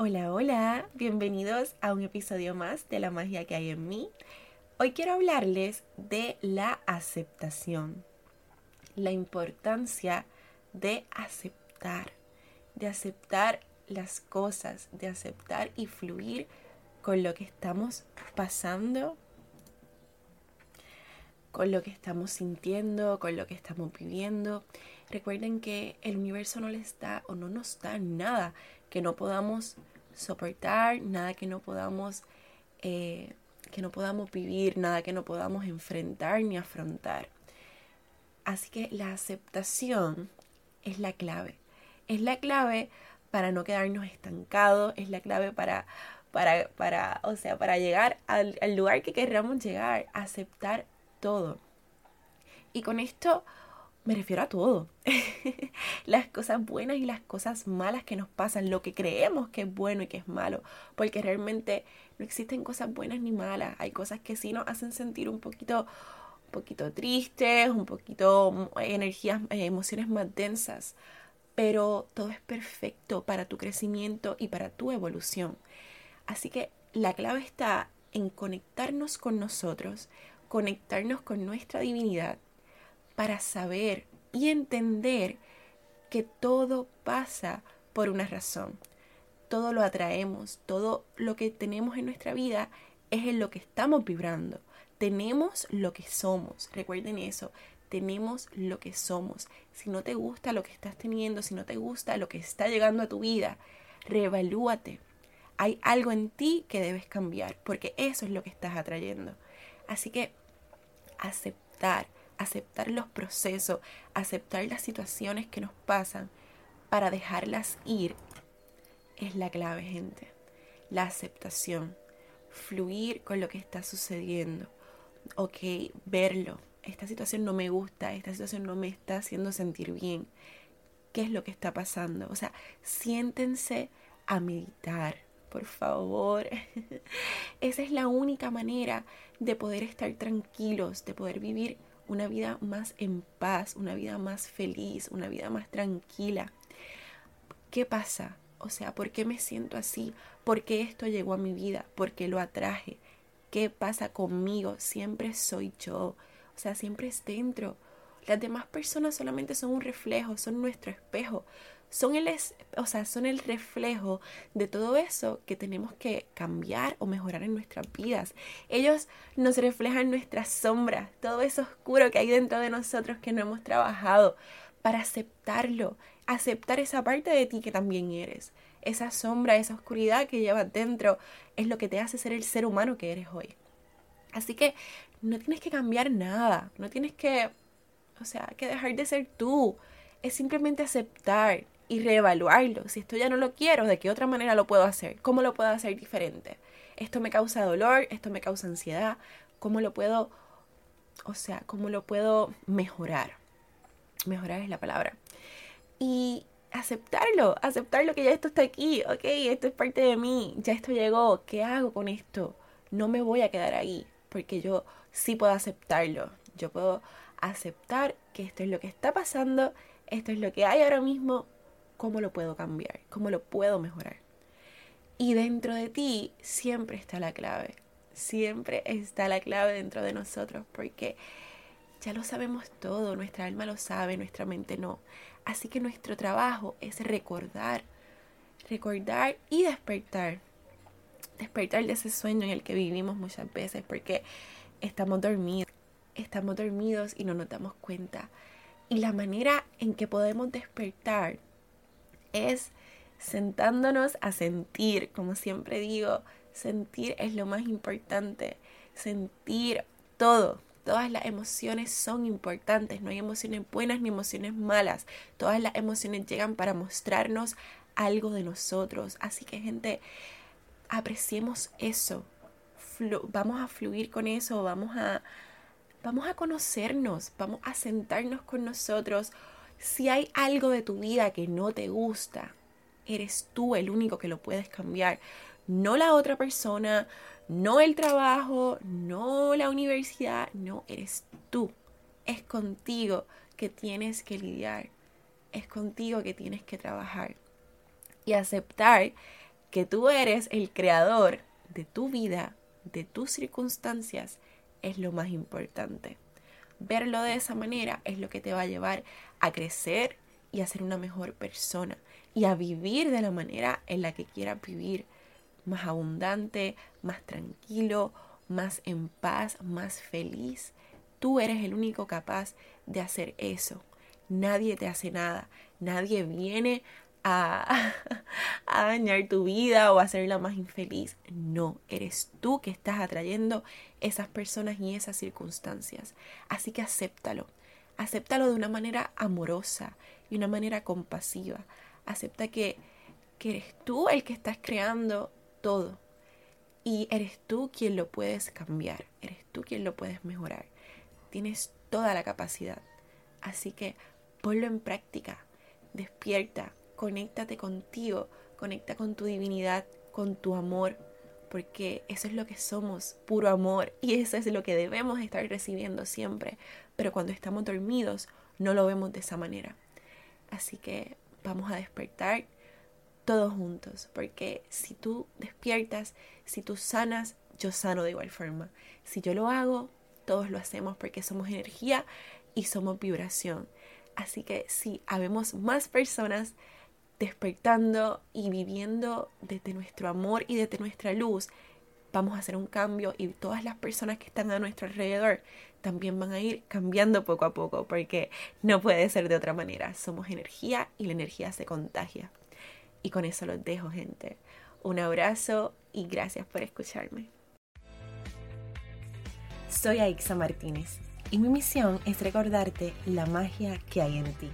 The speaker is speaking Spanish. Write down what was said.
Hola, hola, bienvenidos a un episodio más de La magia que hay en mí. Hoy quiero hablarles de la aceptación, la importancia de aceptar, de aceptar las cosas, de aceptar y fluir con lo que estamos pasando, con lo que estamos sintiendo, con lo que estamos viviendo. Recuerden que el universo no les da o no nos da nada que no podamos soportar, nada que no podamos, eh, que no podamos vivir, nada que no podamos enfrentar ni afrontar. Así que la aceptación es la clave. Es la clave para no quedarnos estancados, es la clave para, para, para, o sea, para llegar al, lugar que querramos llegar, aceptar todo. Y con esto me refiero a todo. las cosas buenas y las cosas malas que nos pasan, lo que creemos que es bueno y que es malo, porque realmente no existen cosas buenas ni malas, hay cosas que sí nos hacen sentir un poquito un poquito tristes, un poquito mm, energías, eh, emociones más densas, pero todo es perfecto para tu crecimiento y para tu evolución. Así que la clave está en conectarnos con nosotros, conectarnos con nuestra divinidad para saber y entender que todo pasa por una razón. Todo lo atraemos, todo lo que tenemos en nuestra vida es en lo que estamos vibrando. Tenemos lo que somos, recuerden eso, tenemos lo que somos. Si no te gusta lo que estás teniendo, si no te gusta lo que está llegando a tu vida, reevalúate. Hay algo en ti que debes cambiar, porque eso es lo que estás atrayendo. Así que aceptar, aceptar los procesos, aceptar las situaciones que nos pasan para dejarlas ir es la clave, gente. La aceptación, fluir con lo que está sucediendo. Ok, verlo. Esta situación no me gusta, esta situación no me está haciendo sentir bien. ¿Qué es lo que está pasando? O sea, siéntense a meditar, por favor. Esa es la única manera de poder estar tranquilos, de poder vivir una vida más en paz, una vida más feliz, una vida más tranquila. ¿Qué pasa? O sea, ¿por qué me siento así? ¿Por qué esto llegó a mi vida? ¿Por qué lo atraje? ¿Qué pasa conmigo? Siempre soy yo. O sea, siempre es dentro. Las demás personas solamente son un reflejo, son nuestro espejo son el, o sea, son el reflejo de todo eso que tenemos que cambiar o mejorar en nuestras vidas. Ellos nos reflejan nuestras sombras, todo eso oscuro que hay dentro de nosotros que no hemos trabajado para aceptarlo, aceptar esa parte de ti que también eres. Esa sombra, esa oscuridad que llevas dentro es lo que te hace ser el ser humano que eres hoy. Así que no tienes que cambiar nada, no tienes que, o sea, que dejar de ser tú. Es simplemente aceptar, y reevaluarlo. Si esto ya no lo quiero, ¿de qué otra manera lo puedo hacer? ¿Cómo lo puedo hacer diferente? Esto me causa dolor, esto me causa ansiedad. ¿Cómo lo puedo, o sea, cómo lo puedo mejorar? Mejorar es la palabra. Y aceptarlo, aceptarlo que ya esto está aquí, ok, esto es parte de mí, ya esto llegó, ¿qué hago con esto? No me voy a quedar ahí, porque yo sí puedo aceptarlo. Yo puedo aceptar que esto es lo que está pasando, esto es lo que hay ahora mismo, cómo lo puedo cambiar, cómo lo puedo mejorar. Y dentro de ti siempre está la clave, siempre está la clave dentro de nosotros, porque ya lo sabemos todo, nuestra alma lo sabe, nuestra mente no. Así que nuestro trabajo es recordar, recordar y despertar. Despertar de ese sueño en el que vivimos muchas veces porque estamos dormidos, estamos dormidos y no nos damos cuenta. Y la manera en que podemos despertar es sentándonos a sentir, como siempre digo, sentir es lo más importante, sentir todo. Todas las emociones son importantes, no hay emociones buenas ni emociones malas. Todas las emociones llegan para mostrarnos algo de nosotros. Así que gente, apreciemos eso. vamos a fluir con eso, vamos a, vamos a conocernos, vamos a sentarnos con nosotros si hay algo de tu vida que no te gusta, eres tú el único que lo puedes cambiar. No la otra persona, no el trabajo, no la universidad, no, eres tú. Es contigo que tienes que lidiar. Es contigo que tienes que trabajar. Y aceptar que tú eres el creador de tu vida, de tus circunstancias, es lo más importante. Verlo de esa manera es lo que te va a llevar a crecer y a ser una mejor persona y a vivir de la manera en la que quieras vivir, más abundante, más tranquilo, más en paz, más feliz. Tú eres el único capaz de hacer eso. Nadie te hace nada. Nadie viene a, dañar tu vida o a hacerla más infeliz. No, eres tú que estás atrayendo esas personas y esas circunstancias. Así que acéptalo. Acéptalo de una manera amorosa y una manera compasiva. Acepta que, que eres tú el que estás creando todo. Y eres tú quien lo puedes cambiar. Eres tú quien lo puedes mejorar. Tienes toda la capacidad. Así que ponlo en práctica. Despierta, conéctate contigo, conecta con tu divinidad, con tu amor, porque eso es lo que somos, puro amor, y eso es lo que debemos estar recibiendo siempre, pero cuando estamos dormidos no lo vemos de esa manera. Así que vamos a despertar todos juntos, porque si tú despiertas, si tú sanas, yo sano de igual forma. Si yo lo hago, todos lo hacemos porque somos energía y somos vibración. Así que si habemos más personas despertando y viviendo desde nuestro amor y desde nuestra luz, vamos a hacer un cambio y todas las personas que están a nuestro alrededor también van a ir cambiando poco a poco porque no puede ser de otra manera. Somos energía y la energía se contagia. Y con eso los dejo, gente. Un abrazo y gracias por escucharme. Soy Aixa Martínez y mi misión es recordarte la magia que hay en ti